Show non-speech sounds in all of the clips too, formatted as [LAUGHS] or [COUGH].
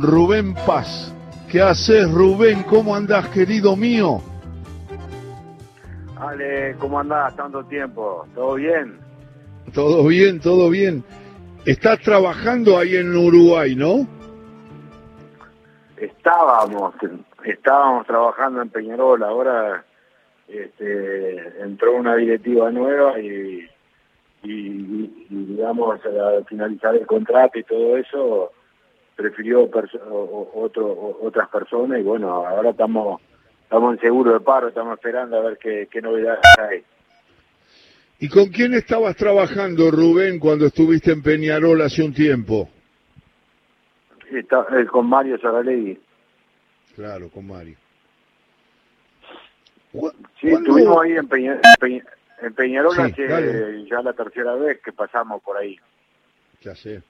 Rubén Paz. ¿Qué haces, Rubén? ¿Cómo andás, querido mío? Ale, ¿cómo andás? Tanto tiempo. ¿Todo bien? Todo bien, todo bien. Estás trabajando ahí en Uruguay, ¿no? Estábamos, estábamos trabajando en Peñarol. Ahora este, entró una directiva nueva y, y, y digamos, al finalizar el contrato y todo eso prefirió otro, otras personas y bueno, ahora estamos estamos en seguro de paro, estamos esperando a ver qué, qué novedades hay. ¿Y con quién estabas trabajando, Rubén, cuando estuviste en Peñarol hace un tiempo? Está, eh, con Mario Saralegui. Claro, con Mario. Sí, estuvimos ahí en, en, Peñarol hace ya la tercera vez que pasamos por ahí. Ya sé.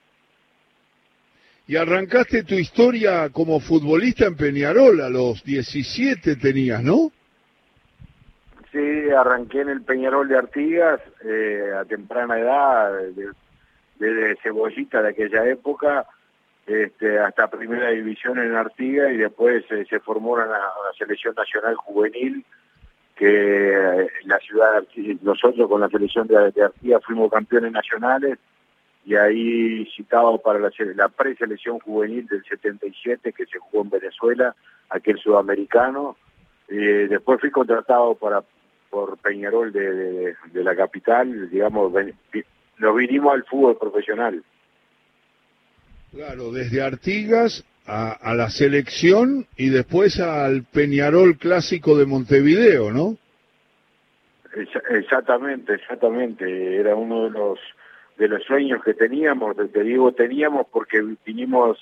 Y arrancaste tu historia como futbolista en Peñarol, a los 17 tenías, ¿no? Sí, arranqué en el Peñarol de Artigas eh, a temprana edad, desde Cebollita de aquella época este, hasta Primera División en Artigas y después eh, se formó una, selección nacional juvenil que eh, la ciudad, nosotros con la selección de, de Artigas fuimos campeones nacionales y ahí citado para la, la preselección juvenil del 77 que se jugó en Venezuela, aquel sudamericano. Eh, después fui contratado para por Peñarol de, de, la capital, digamos, nos vinimos al fútbol profesional. Claro, desde Artigas a, a, la selección y después al Peñarol clásico de Montevideo, ¿no? Exactamente, exactamente. Era uno de los de los sueños que teníamos, te digo teníamos porque vinimos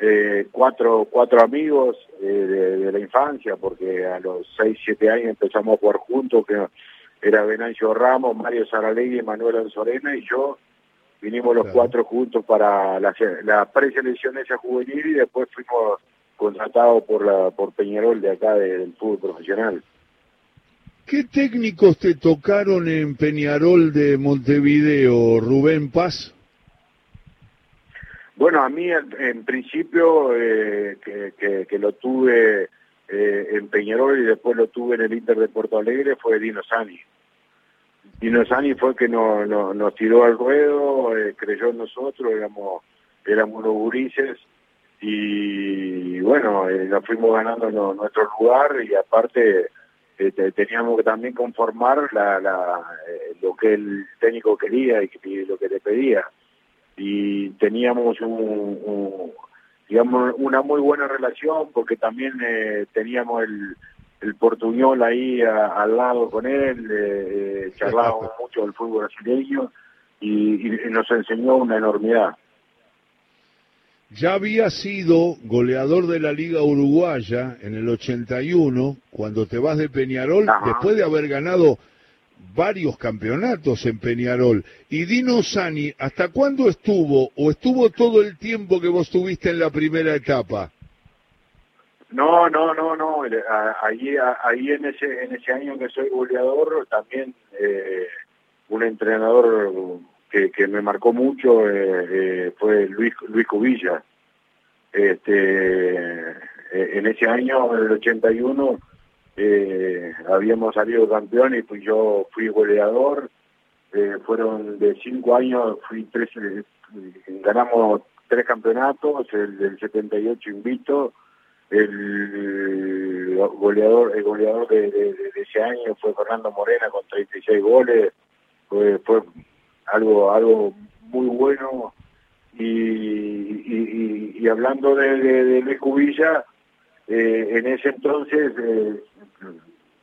eh, cuatro, cuatro amigos eh, de, la infancia, porque a los seis, siete años empezamos a jugar juntos, que era Venancio Ramos, Mario Saralegui, Manuel Anzorena y yo, vinimos los cuatro juntos para la, la preselección esa juvenil y después fuimos contratados por la por Peñarol de acá del fútbol profesional. ¿Qué técnicos te tocaron en Peñarol de Montevideo, Rubén Paz? Bueno, a mí en, principio eh, que, lo tuve eh, en Peñarol y después lo tuve en el Inter de Porto Alegre fue Dino Sani. Dino Sani fue que nos, nos, tiró al ruedo, eh, creyó en nosotros, éramos, éramos los gurises y bueno, nos fuimos ganando nuestro lugar y aparte teníamos que también conformar la, la, eh, lo que el técnico quería y, lo que le pedía. Y teníamos un, digamos una muy buena relación porque también eh, teníamos el, el portuñol ahí al lado con él, eh, charlábamos [LAUGHS] mucho del fútbol brasileño y nos enseñó una enormidad. Ya había sido goleador de la Liga Uruguaya en el 81, cuando te vas de Peñarol, después de haber ganado varios campeonatos en Peñarol. Y Dino Sani, ¿hasta cuándo estuvo o estuvo todo el tiempo que vos estuviste en la primera etapa? No, no, no, no. Ahí, ahí en ese en ese año que soy goleador, también eh, un entrenador que, que me marcó mucho eh, eh, fue Luis Luis Cubilla. Este, eh, en ese año, en el 81, eh, habíamos salido campeón y pues yo fui goleador. Fueron de cinco años, fui tres, ganamos tres campeonatos, el del 78 invito, el goleador el goleador de, de, ese año fue Fernando Morena con 36 goles, fue, fue algo, algo muy bueno. Y, y, hablando de, de, Cubilla, eh, en ese entonces, eh,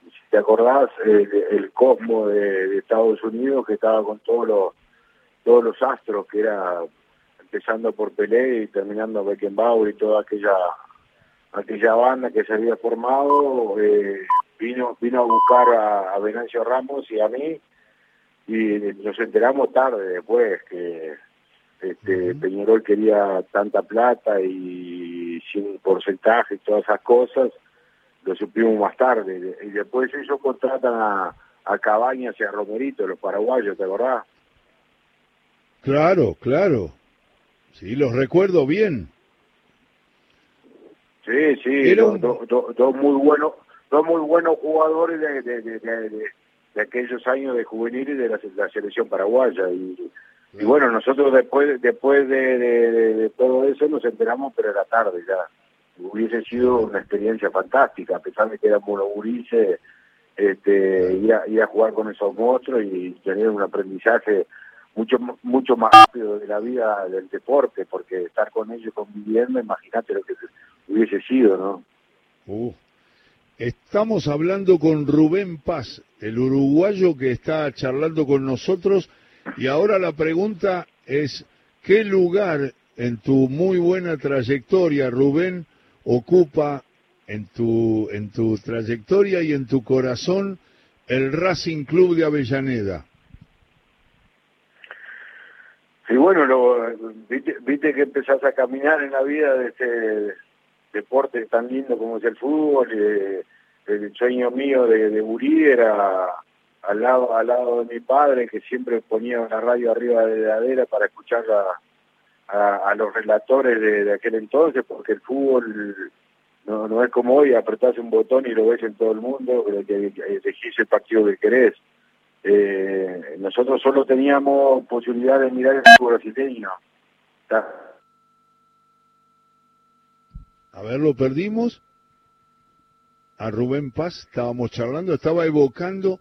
si te acordás, el Cosmo de, Estados Unidos que estaba con todos los todos los astros, que era empezando por Pelé y terminando Beckenbauer y toda aquella aquella banda que se había formado, eh, vino vino a buscar a, a Venancio Ramos y a mí y nos enteramos tarde después que este, Peñarol quería tanta plata y sin porcentaje y todas esas cosas, lo supimos más tarde. Y después ellos contratan a, a Cabañas y a Romerito, los paraguayos, ¿te acordás? Claro, claro. Sí, los recuerdo bien. Sí, sí, dos, muy buenos, dos muy buenos jugadores de, de, aquellos años de juvenil y de la, selección paraguaya. Y, bueno, nosotros después después de, todo eso nos enteramos, pero era tarde ya. Hubiese sido una experiencia fantástica, a pesar de que éramos unos gurises, este, ir, a, ir a jugar con esos monstruos y tener un aprendizaje mucho mucho más rápido de la vida del deporte, porque estar con ellos conviviendo, imagínate lo que hubiese sido, ¿no? Uh. Estamos hablando con Rubén Paz, el uruguayo que está charlando con nosotros, y ahora la pregunta es, ¿qué lugar en tu muy buena trayectoria, Rubén, ocupa en tu, en tu trayectoria y en tu corazón el Racing Club de Avellaneda? Sí, bueno, viste, viste que empezás a caminar en la vida de este deporte tan lindo como es el fútbol. Eh, el sueño mío de, de Uri era al lado, al lado de mi padre, que siempre ponía la radio arriba de la heladera para escuchar a, a, los relatores de, aquel entonces, porque el fútbol no, no es como hoy, apretás un botón y lo ves en todo el mundo, elegís el partido que querés. Eh, nosotros solo teníamos posibilidad de mirar el fútbol brasileño. A ver, lo perdimos. A Rubén Paz estábamos charlando, estaba evocando,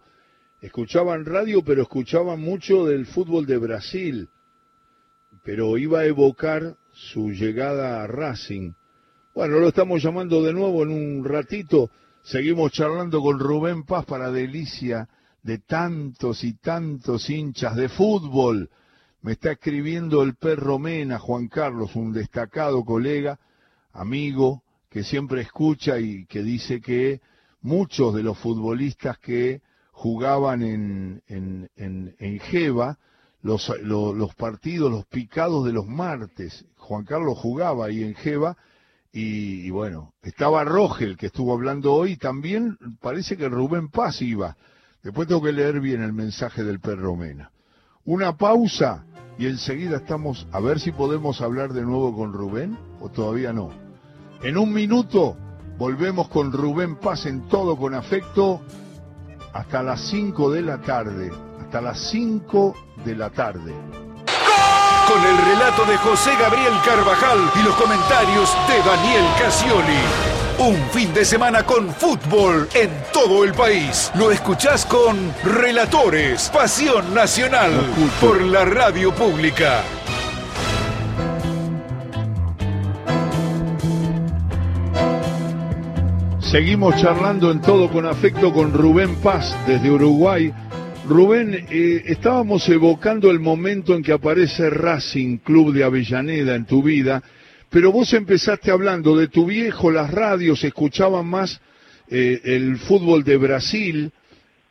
escuchaban radio, pero escuchaban mucho del fútbol de Brasil, pero iba a evocar su llegada a Racing. Bueno, lo estamos llamando de nuevo en un ratito. Seguimos charlando con Rubén Paz para delicia de tantos y tantos hinchas de fútbol. Me está escribiendo el perro Mena, Juan Carlos, un destacado colega amigo que siempre escucha y que dice que muchos de los futbolistas que jugaban en, en, en, en Jeva, los, los, partidos, los picados de los martes, Juan Carlos jugaba ahí en Jeva, y, bueno, estaba Rogel, que estuvo hablando hoy, también parece que Rubén Paz iba. Después tengo que leer bien el mensaje del perro Mena. Una pausa y enseguida estamos a ver si podemos hablar de nuevo con Rubén o todavía no. En un minuto volvemos con Rubén Paz en todo con afecto hasta las 5 de la tarde. Hasta las 5 de la tarde. Con el relato de José Gabriel Carvajal y los comentarios de Daniel Casioli. Un fin de semana con fútbol en todo el país. Lo escuchás con Relatores, Pasión Nacional, por la radio pública. Seguimos charlando en todo con afecto con Rubén Paz desde Uruguay. Rubén, eh, estábamos evocando el momento en que aparece Racing Club de Avellaneda en tu vida, pero vos empezaste hablando de tu viejo, las radios escuchaban más eh, el fútbol de Brasil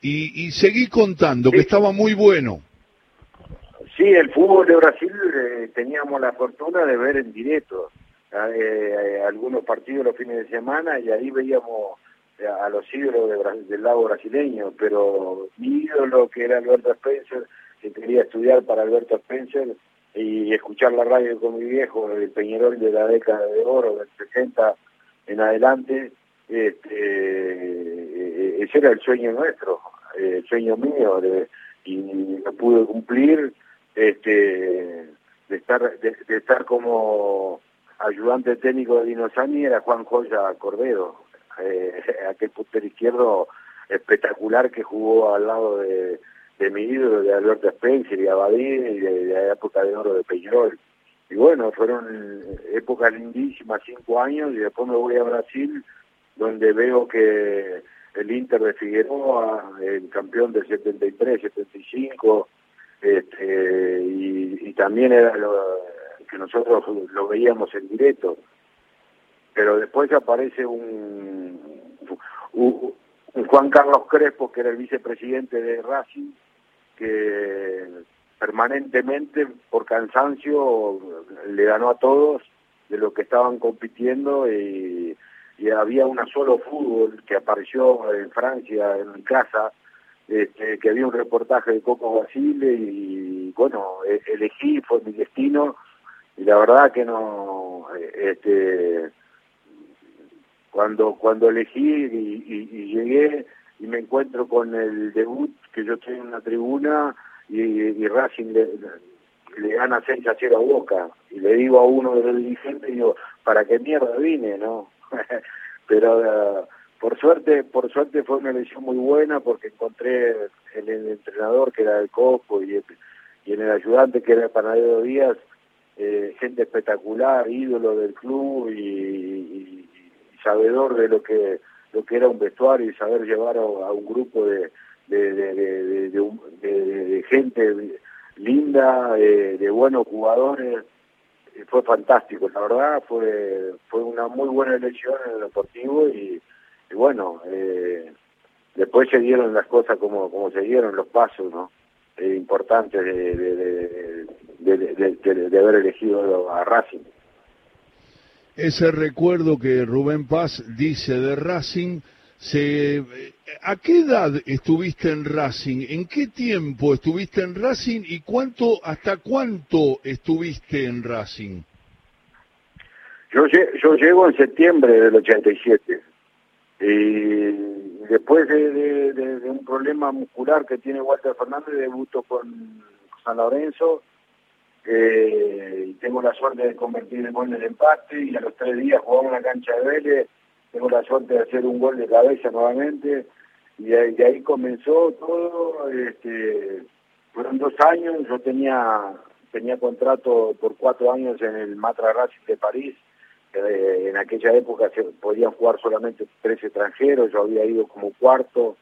y, seguí contando que estaba muy bueno. Sí, el fútbol de Brasil eh, teníamos la fortuna de ver en directo eh, algunos partidos los fines de semana y ahí veíamos a los ídolos del lado brasileño, pero mi ídolo que era Alberto Spencer, que quería estudiar para Alberto Spencer y escuchar la radio con mi viejo, el Peñarol de la década de oro, del 60 en adelante, este, eh, ese era el sueño nuestro, el sueño mío, de, y lo pude cumplir, este, de estar, de estar como ayudante técnico de Dinosani era Juan Joya Cordero, eh, [LAUGHS] aquel puntero izquierdo espectacular que jugó al lado de, mi ídolo, de Alberto Spencer y Abadín y de, la época de oro de Peñarol. Y bueno, fueron épocas lindísimas, cinco años, y después me voy a Brasil, donde veo que el Inter de Figueroa, el campeón del 73, 75, este, y, y también era lo, nosotros lo veíamos en directo. Pero después aparece un, un, Juan Carlos Crespo, que era el vicepresidente de Racing, que permanentemente, por cansancio, le ganó a todos de lo que estaban compitiendo y, había una solo fútbol que apareció en Francia, en mi casa, este, que había un reportaje de Coco Basile y bueno, e-, elegí, fue mi destino y la verdad que no, este, cuando cuando elegí y, llegué y me encuentro con el debut que yo estoy en una tribuna y, Racing le, le gana 6 a 0 a Boca y le digo a uno de los dirigentes digo para qué mierda vine no [LAUGHS] pero uh, por suerte por suerte fue una elección muy buena porque encontré en el entrenador que era el Coco y, y en el ayudante que era el Panadero Díaz eh, gente espectacular ídolo del club y, sabedor de lo que lo que era un vestuario y saber llevar a, un grupo de de, gente linda eh, de buenos jugadores fue fantástico la verdad fue fue una muy buena elección en el deportivo y bueno, eh, después se dieron las cosas como, como se dieron, los pasos ¿no? Eh, importantes de, de, haber elegido a Racing. Ese recuerdo que Rubén Paz dice de Racing, se, ¿a qué edad estuviste en Racing? ¿En qué tiempo estuviste en Racing y cuánto, hasta cuánto estuviste en Racing? Yo, yo llego en septiembre del 87. Y después de, un problema muscular que tiene Walter Fernández, debuto con San Lorenzo. Eh, tengo la suerte de convertir el gol en el empate y a los tres días jugamos en la cancha de Vélez. Tengo la suerte de hacer un gol de cabeza nuevamente y de, ahí comenzó todo. Este, fueron dos años, yo tenía tenía contrato por cuatro años en el Matra Racing de París eh, en aquella época se podían jugar solamente tres extranjeros, yo había ido como cuarto,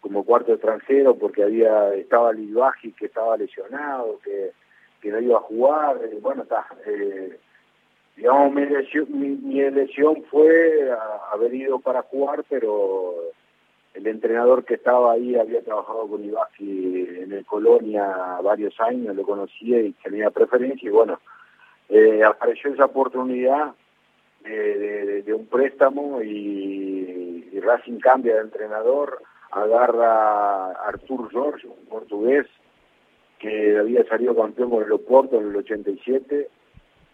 como cuarto extranjero porque había estaba Livaji que estaba lesionado, que, que no iba a jugar, eh, bueno, está, eh, digamos mi elección, mi, elección fue haber ido para jugar, pero el entrenador que estaba ahí había trabajado con Livaji en el Colonia varios años, lo conocía y tenía preferencia y bueno, apareció esa oportunidad de, un préstamo y, Racing cambia de entrenador, agarra a Artur George, un portugués que había salido campeón con el Oporto en el 87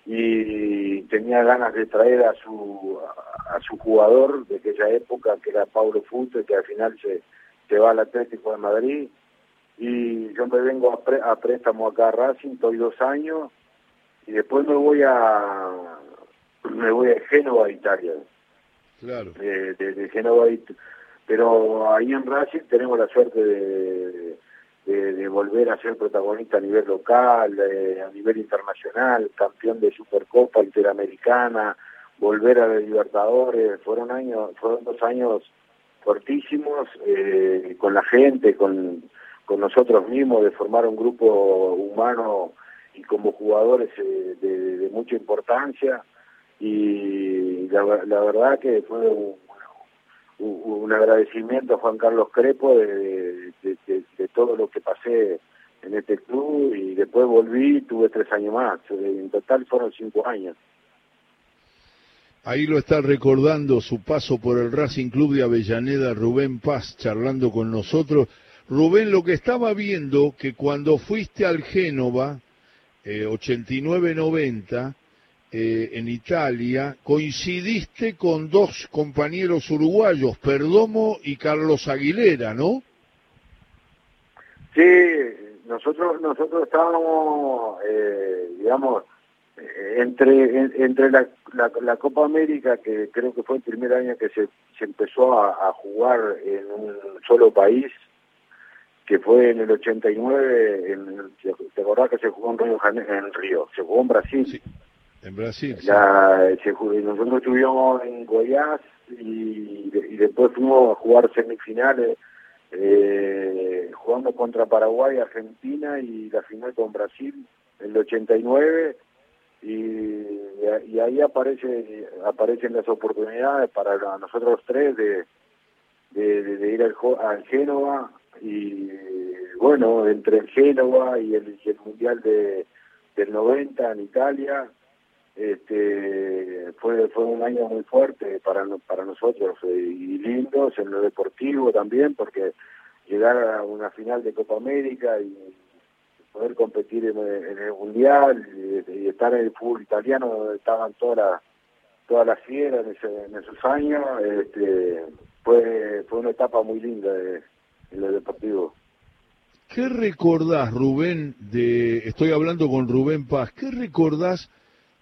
y tenía ganas de traer a su a, su jugador de aquella época que era Paulo Fute que al final se, se va al Atlético de Madrid y yo me vengo a, a préstamo acá a Racing, estoy dos años y después me voy a, me voy a Génova, Italia. Claro. De, de, Génova, pero ahí en Racing tenemos la suerte de, de, volver a ser protagonista a nivel local, eh, a nivel internacional, campeón de Supercopa Interamericana, volver a los Libertadores, fueron años, fueron dos años fortísimos eh, con la gente, con, con nosotros mismos, de formar un grupo humano y como jugadores eh, de, mucha importancia. Y la, verdad que fue un, agradecimiento a Juan Carlos Crepo de, todo lo que pasé en este club y después volví y tuve tres años más, en total fueron cinco años. Ahí lo está recordando su paso por el Racing Club de Avellaneda, Rubén Paz, charlando con nosotros. Rubén, lo que estaba viendo, que cuando fuiste al Génova, eh, 89-90, eh, en Italia, coincidiste con dos compañeros uruguayos, Perdomo y Carlos Aguilera, ¿no? Sí, nosotros nosotros estábamos, eh, digamos, eh, entre entre la, la, Copa América, que creo que fue el primer año que se, se empezó a, jugar en un solo país, que fue en el 89, en, ¿te acordás que se jugó en Río, en Río? Se jugó en Brasil. Sí. En Brasil. nosotros estuvimos en Goiás y, después fuimos a jugar semifinales, eh, jugando contra Paraguay, Argentina y la final con Brasil en el 89 y, y ahí aparece aparecen las oportunidades para nosotros tres de, de, ir al, al Génova. Y bueno, entre el Génova y el, y el Mundial de, del 90 en Italia, este fue fue un año muy fuerte para para nosotros eh, y lindos en lo deportivo también porque llegar a una final de Copa América y poder competir en, el mundial y, estar en el fútbol italiano donde estaban todas toda la fiera en, esos años, este, fue, fue una etapa muy linda en lo deportivo. ¿Qué recordás, Rubén, de, estoy hablando con Rubén Paz, ¿qué recordás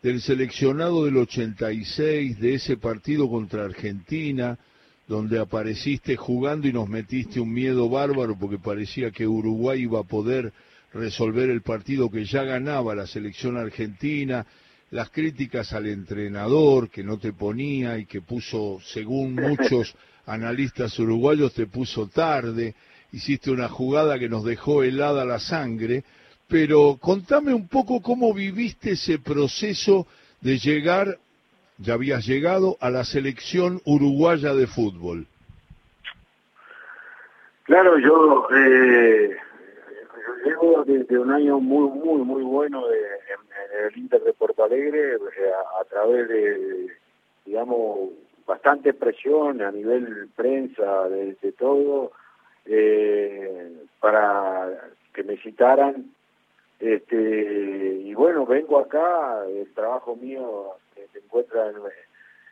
del seleccionado del 86, de ese partido contra Argentina, donde apareciste jugando y nos metiste un miedo bárbaro porque parecía que Uruguay iba a poder resolver el partido que ya ganaba la selección argentina, las críticas al entrenador que no te ponía y que puso, según [LAUGHS] muchos analistas uruguayos, te puso tarde, hiciste una jugada que nos dejó helada la sangre, pero contame un poco cómo viviste ese proceso de llegar, ya habías llegado, a la selección uruguaya de fútbol. Claro, yo eh, llego desde un año muy, muy, muy bueno de, en, el Inter de Porto Alegre eh, a, través de, digamos, bastante presión a nivel prensa, de, todo, eh, para que me citaran. Este, y bueno, vengo acá, el trabajo mío se encuentra en,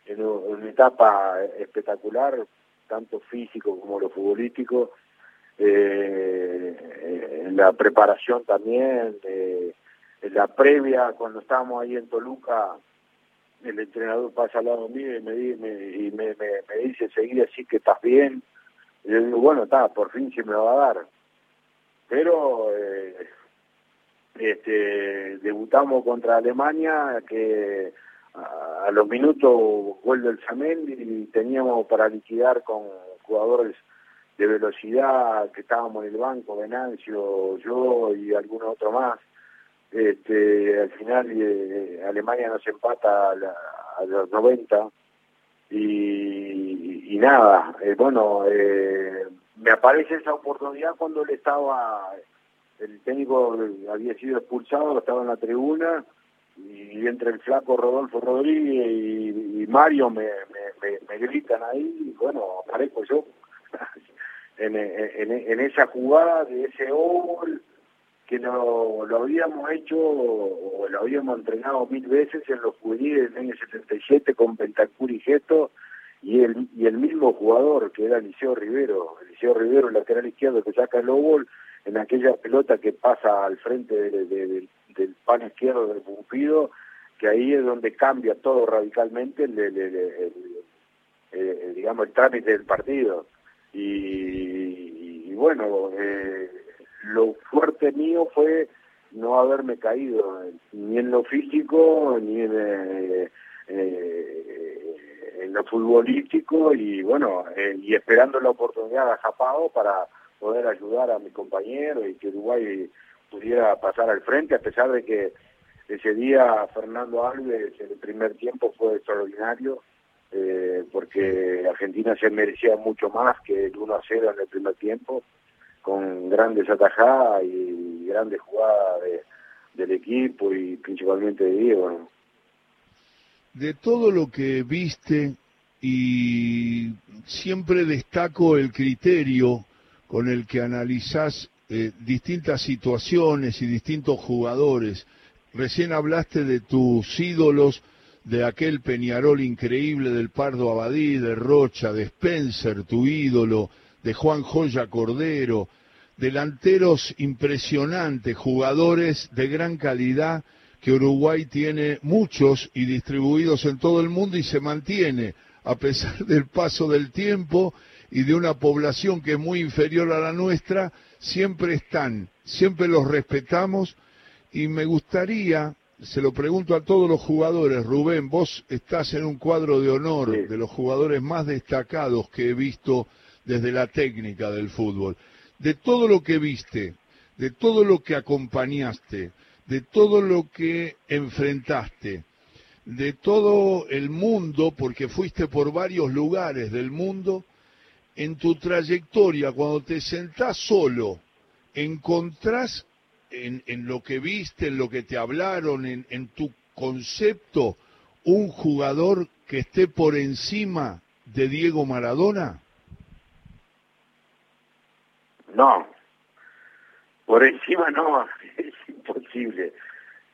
en una etapa espectacular, tanto físico como lo futbolístico, eh, en la preparación también, en la previa, cuando estábamos ahí en Toluca, el entrenador pasa al lado mío y me, y me, me, dice seguir así que estás bien. Y yo digo, bueno, está, por fin se me va a dar. Pero eh, este, debutamos contra Alemania, que a, a los minutos vuelve el Samen y teníamos para liquidar con jugadores de velocidad, que estábamos en el banco, Venancio, yo y algún otro más. Este, al final eh, Alemania nos empata a, los 90 y, nada, eh, bueno, eh, me aparece esa oportunidad cuando él estaba, el técnico había sido expulsado, estaba en la tribuna y entre el flaco Rodolfo Rodríguez y, Mario me, me, gritan ahí y bueno, aparezco yo [LAUGHS] en, en, esa jugada de ese gol que lo, lo habíamos hecho o lo habíamos entrenado mil veces en los juveniles del año 77 con Pentacur y Gesto y el, y el mismo jugador que era Eliseo Rivero, Eliseo Rivero, el lateral izquierdo que saca el gol en aquella pelota que pasa al frente del pan izquierdo del Pumpido, que ahí es donde cambia todo radicalmente el, el digamos el trámite del partido. Y, bueno, eh, lo fuerte mío fue no haberme caído ni en lo físico ni en, eh, eh, en lo futbolístico y bueno, y esperando la oportunidad a Japao para poder ayudar a mi compañero y que Uruguay pudiera pasar al frente, a pesar de que ese día Fernando Alves el primer tiempo fue extraordinario eh, porque Argentina se merecía mucho más que el 1 a 0 en el primer tiempo, con grandes atajadas y grandes jugadas del equipo y principalmente de Diego. De todo lo que viste y siempre destaco el criterio con el que analizás eh, distintas situaciones y distintos jugadores. Recién hablaste de tus ídolos de aquel Peñarol increíble del Pardo Abadí, de Rocha, de Spencer, tu ídolo, de Juan Joya Cordero, delanteros impresionantes, jugadores de gran calidad que Uruguay tiene muchos y distribuidos en todo el mundo y se mantiene a pesar del paso del tiempo y de una población que es muy inferior a la nuestra, siempre están, siempre los respetamos y me gustaría se lo pregunto a todos los jugadores, Rubén, vos estás en un cuadro de honor de los jugadores más destacados que he visto desde la técnica del fútbol. De todo lo que viste, de todo lo que acompañaste, de todo lo que enfrentaste, de todo el mundo, porque fuiste por varios lugares del mundo, en tu trayectoria, cuando te sentás solo, encontrás en, lo que viste, en lo que te hablaron, en, tu concepto, un jugador que esté por encima de Diego Maradona? No, por encima no, [LAUGHS] es imposible.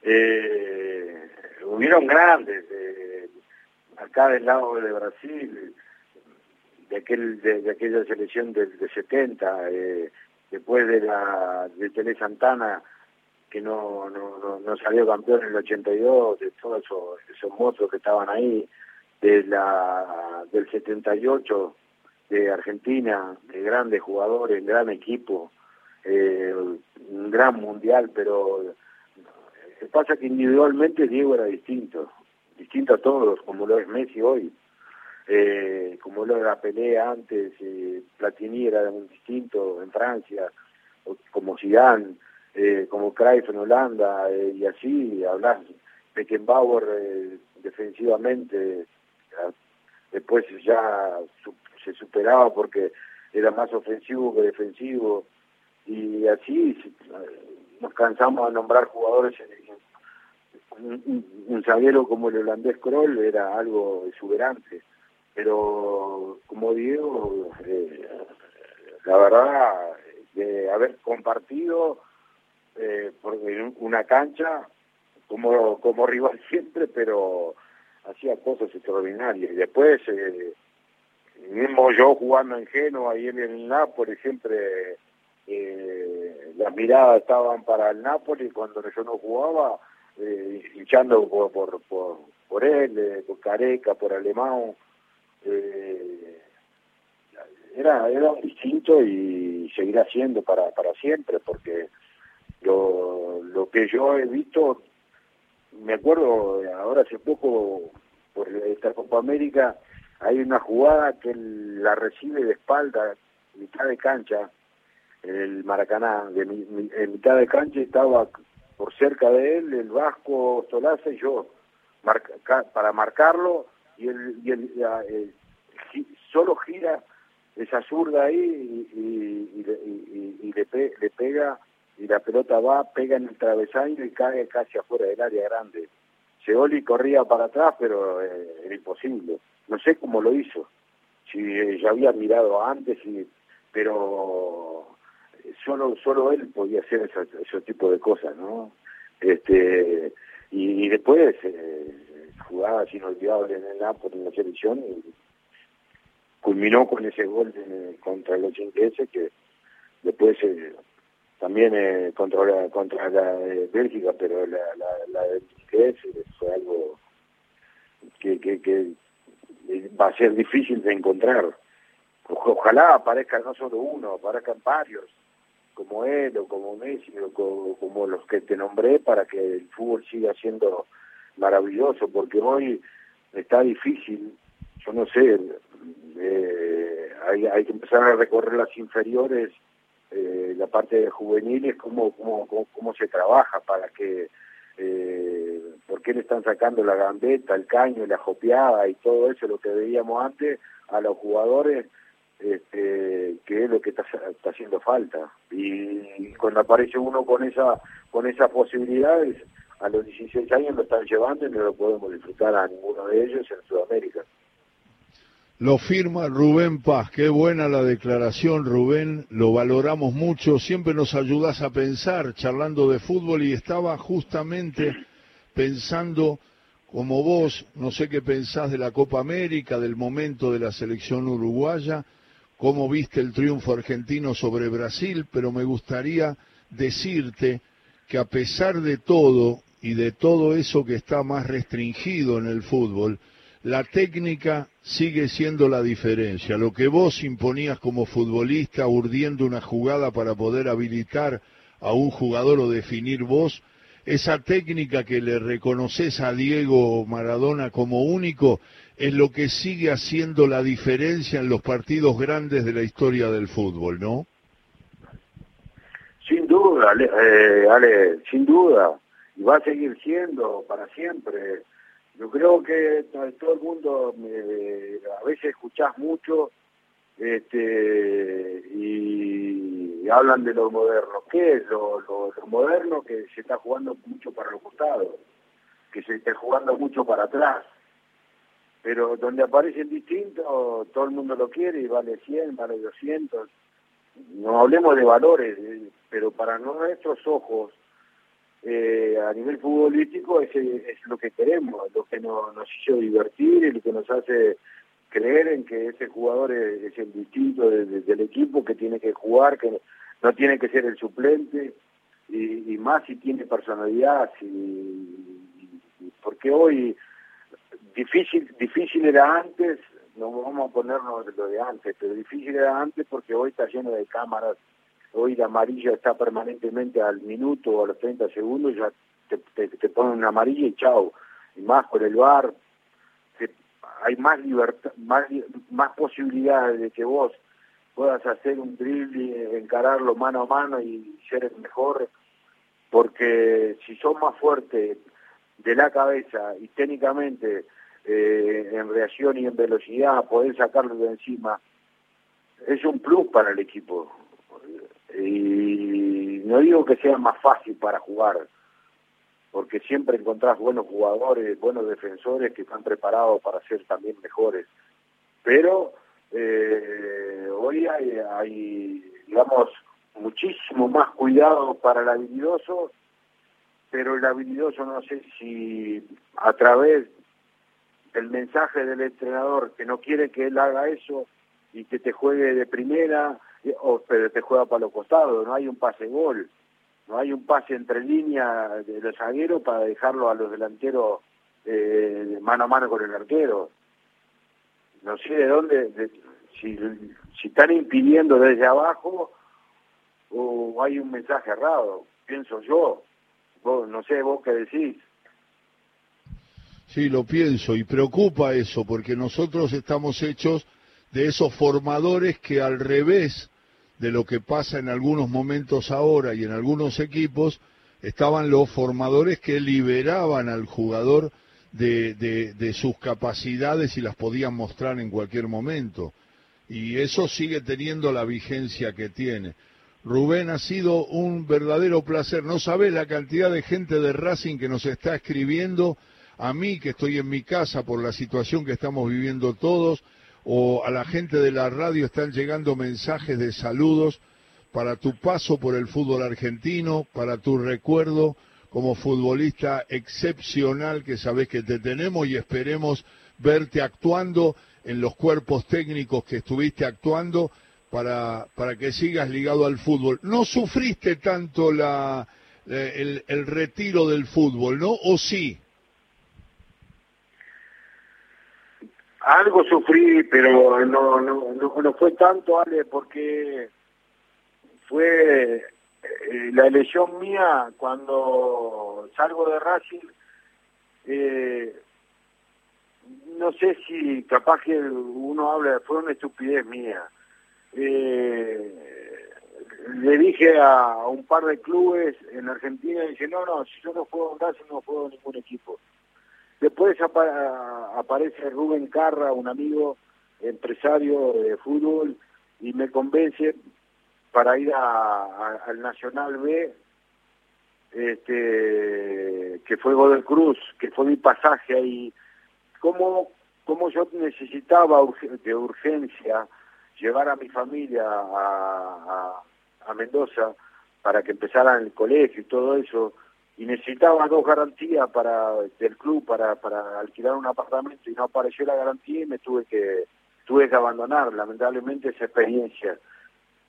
Eh, hubieron grandes, eh, acá del lado de Brasil, de aquel de, aquella selección de, 70, eh, después de la de Tele Santana, que no, no, no, salió campeón en el 82, de todos esos, esos monstruos que estaban ahí, de la del 78 de Argentina, de grandes jugadores, gran equipo, eh, un gran mundial, pero pasa que individualmente Diego era distinto, distinto a todos, como lo es Messi hoy, eh, como lo era Pelé antes, eh, Platini era muy distinto en Francia, como Zidane, eh, como Cruyff en Holanda, eh, y así hablar. Beckenbauer eh, defensivamente, después ya se superaba porque era más ofensivo que defensivo, y así nos cansamos de nombrar jugadores un, un zaguero como el holandés Kroll era algo exuberante pero como digo eh, la verdad de haber compartido eh, por una cancha como como rival [LAUGHS] siempre pero hacía cosas extraordinarias y después eh, mismo yo jugando en Genoa y en el Nápoles siempre eh, las miradas estaban para el Nápoles cuando yo no jugaba, hinchando por, por, por, por él, por Careca, por Alemán. Eh, era, era distinto y seguirá siendo para, para siempre, porque lo, lo que yo he visto, me acuerdo ahora hace poco, por esta Copa América, hay una jugada que la recibe de espalda, mitad de cancha, el Maracaná. De mi, en mitad de cancha estaba por cerca de él el Vasco Solaza y yo para marcarlo y él, y él, solo gira esa zurda ahí y, y, le, le pega y la pelota va, pega en el travesaño y cae casi afuera del área grande. Seoli corría para atrás, pero eh, era imposible. No sé cómo lo hizo. Si eh, ya había mirado antes, y, pero solo solo él podía hacer ese, tipo de cosas, ¿no? Este y, después eh, jugadas inolvidables en el Napoli en la selección y culminó con ese gol contra los ingleses que después eh, también eh, contra la, contra la Bélgica, pero la, la, la de inglés fue algo que, que, que va a ser difícil de encontrar. Ojalá aparezca no solo uno, aparezcan varios como él o como Messi o como, los que te nombré para que el fútbol siga siendo maravilloso, porque hoy está difícil, yo no sé, eh, hay, que empezar a recorrer las inferiores, eh, la parte de juveniles, cómo, cómo, cómo, se trabaja para que, eh, por qué le están sacando la gambeta, el caño, la jopeada y todo eso, lo que veíamos antes, a los jugadores este, que es lo que está, haciendo falta. Y cuando aparece uno con esa con esas posibilidades, a los 16 años lo están llevando y no lo podemos disfrutar a ninguno de ellos en Sudamérica. Lo firma Rubén Paz, qué buena la declaración Rubén, lo valoramos mucho, siempre nos ayudas a pensar charlando de fútbol y estaba justamente pensando como vos, no sé qué pensás de la Copa América, del momento de la selección uruguaya, cómo viste el triunfo argentino sobre Brasil, pero me gustaría decirte que a pesar de todo y de todo eso que está más restringido en el fútbol, la técnica sigue siendo la diferencia. Lo que vos imponías como futbolista urdiendo una jugada para poder habilitar a un jugador o definir vos, esa técnica que le reconoces a Diego Maradona como único es lo que sigue haciendo la diferencia en los partidos grandes de la historia del fútbol, ¿no? Sin duda, Ale, eh, Ale, sin duda, y va a seguir siendo para siempre. Yo creo que todo el mundo, a veces escuchás mucho este, y, hablan de lo moderno. ¿Qué es lo, lo, moderno? Que se está jugando mucho para los costados, que se está jugando mucho para atrás. Pero donde aparecen distintos, todo el mundo lo quiere y vale 100, vale 200. No hablemos de valores, eh, pero para nuestros ojos, eh, a nivel futbolístico es, es lo que queremos, lo que nos, nos hizo divertir y lo que nos hace creer en que ese jugador es, el distinto del equipo, que tiene que jugar, que no tiene que ser el suplente, y, más si tiene personalidad, porque hoy difícil difícil era antes, no vamos a ponernos lo de antes, pero difícil era antes porque hoy está lleno de cámaras, hoy la amarilla está permanentemente al minuto o a los 30 segundos, ya te, te, ponen una amarilla y chao, y más con el bar, hay más libertad, más, más posibilidades de que vos puedas hacer un drible, encararlo mano a mano y ser el mejor, porque si sos más fuerte de la cabeza y técnicamente eh, en reacción y en velocidad poder sacarlo de encima, es un plus para el equipo. Y no digo que sea más fácil para jugar, porque siempre encontrás buenos jugadores, buenos defensores que están preparados para ser también mejores. Pero eh, hoy hay, digamos, muchísimo más cuidado para el habilidoso, pero el habilidoso no sé si a través del mensaje del entrenador que no quiere que él haga eso y que te juegue de primera, o pero te juega para los costados, no hay un pase gol, no hay un pase entre líneas de los zagueros para dejarlo a los delanteros eh, mano a mano con el arquero no sé de dónde, si, si están impidiendo desde abajo o hay un mensaje errado, pienso yo. Vos, no sé, vos qué decís. Sí, lo pienso y preocupa eso porque nosotros estamos hechos de esos formadores que al revés de lo que pasa en algunos momentos ahora y en algunos equipos, estaban los formadores que liberaban al jugador de, sus capacidades y las podían mostrar en cualquier momento. Y eso sigue teniendo la vigencia que tiene. Rubén, ha sido un verdadero placer. No sabes la cantidad de gente de Racing que nos está escribiendo, a mí que estoy en mi casa por la situación que estamos viviendo todos, o a la gente de la radio están llegando mensajes de saludos para tu paso por el fútbol argentino, para tu recuerdo como futbolista excepcional que sabes que te tenemos y esperemos verte actuando en los cuerpos técnicos que estuviste actuando para, para que sigas ligado al fútbol. No sufriste tanto la, el, el retiro del fútbol, ¿no? ¿O sí? Algo sufrí, pero no, no, no, no fue tanto, Ale, porque fue eh, la elección mía cuando salgo de Racing, eh, no sé si capaz que uno habla, fue una estupidez mía. Eh, le dije a, un par de clubes en Argentina, dije, no, no, si yo no juego en Racing no juego en ningún equipo. Después aparece Rubén Carra, un amigo empresario de fútbol, y me convence para ir al Nacional B, este, que fue Godoy Cruz, que fue mi pasaje ahí. ¿Cómo, cómo yo necesitaba de urgencia llevar a mi familia a, Mendoza para que empezaran el colegio y todo eso? Y necesitaba dos garantías para del club para, para alquilar un apartamento y no apareció la garantía y me tuve que tuve que abandonar lamentablemente esa experiencia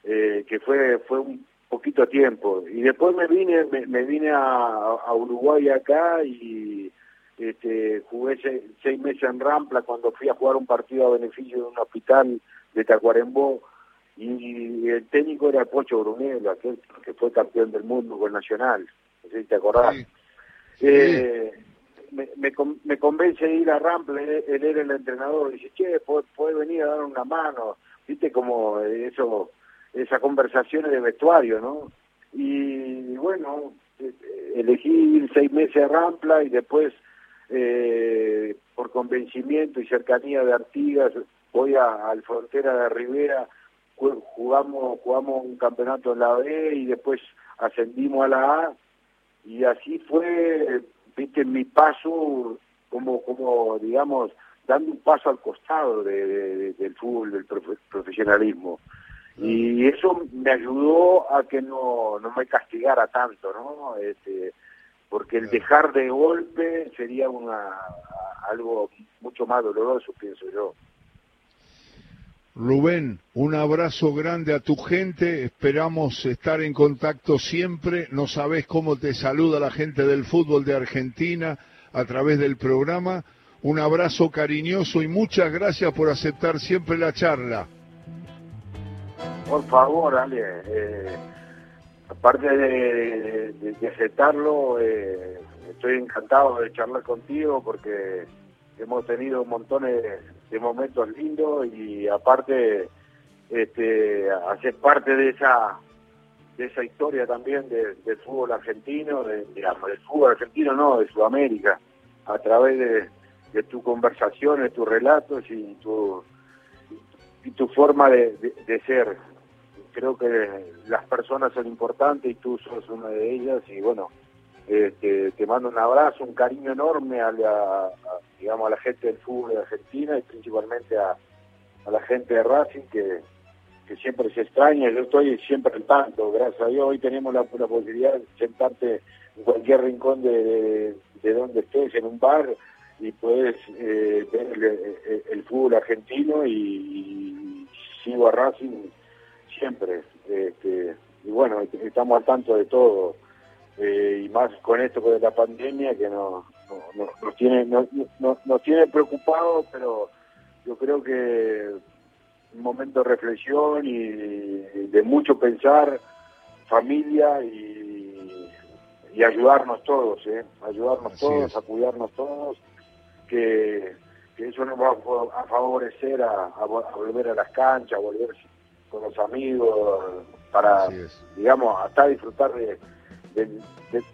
eh, que fue fue un poquito tiempo. Y después me vine me, vine a, Uruguay acá y este, jugué seis, meses en Rampla cuando fui a jugar un partido a beneficio de un hospital de Tacuarembó y, el técnico era Pocho Brunello, aquel que fue campeón del mundo con Nacional, no sé si te acordás. Eh, me, me, convence de ir a Rampla, él, era el entrenador, dice, che, puede venir a dar una mano, viste como eso esas conversaciones de vestuario, ¿no? Y bueno, eh, elegí ir seis meses a Rampla y después, eh, por convencimiento y cercanía de Artigas, voy a, al Frontera de Rivera, jugamos, jugamos un campeonato en la B y después ascendimos a la A y así fue, viste, mi paso como, como digamos, dando un paso al costado de, del fútbol, del profesionalismo y eso me ayudó a que no, no me castigara tanto, ¿no? Este, porque el dejar de golpe sería una algo mucho más doloroso, pienso yo. Rubén, un abrazo grande a tu gente, esperamos estar en contacto siempre, no sabes cómo te saluda la gente del fútbol de Argentina a través del programa, un abrazo cariñoso y muchas gracias por aceptar siempre la charla. Por favor, Ale, eh, aparte de, aceptarlo, eh, estoy encantado de charlar contigo porque hemos tenido montones de momentos lindos y aparte este, hacer parte de esa de esa historia también del fútbol argentino, de, del fútbol argentino no, de Sudamérica, a través de, tus conversaciones, tus relatos y tu, y tu forma de, de, ser. Creo que las personas son importantes y tú sos una de ellas y bueno, este, te mando un abrazo, un cariño enorme a la, digamos, a la gente del fútbol de Argentina y principalmente a, la gente de Racing que, siempre se extraña. Yo estoy siempre al tanto, gracias a Dios. Hoy tenemos la, posibilidad de sentarte en cualquier rincón de, de, donde estés, en un bar, y puedes eh, ver el, fútbol argentino y, sigo a Racing siempre. Este, y bueno, estamos al tanto de todo. Eh, y más con esto de la pandemia que nos, nos, tiene nos, nos tiene preocupados pero yo creo que un momento de reflexión y de mucho pensar familia y, y ayudarnos todos ¿eh? ayudarnos todos a cuidarnos todos que, eso nos va a favorecer a, a, volver a las canchas a volver con los amigos para digamos hasta disfrutar de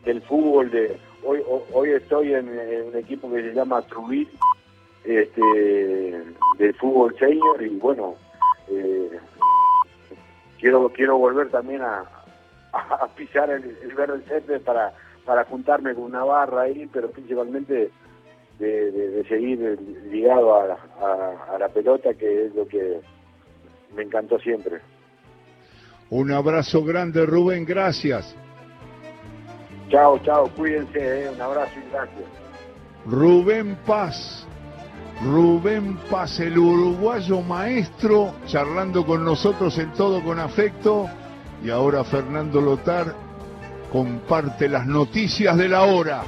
del, fútbol. de Hoy hoy estoy en, un equipo que se llama Trubit, este, del fútbol senior y bueno, eh, quiero quiero volver también a, pisar el, el verde césped para, para juntarme con una barra ahí, pero principalmente de, seguir ligado a, la pelota, que es lo que me encantó siempre. Un abrazo grande, Rubén, gracias. Chao, chao, cuídense, eh, un abrazo y gracias. Rubén Paz, Rubén Paz, el uruguayo maestro, charlando con nosotros en todo con afecto. Y ahora Fernando Lotar comparte las noticias de la hora.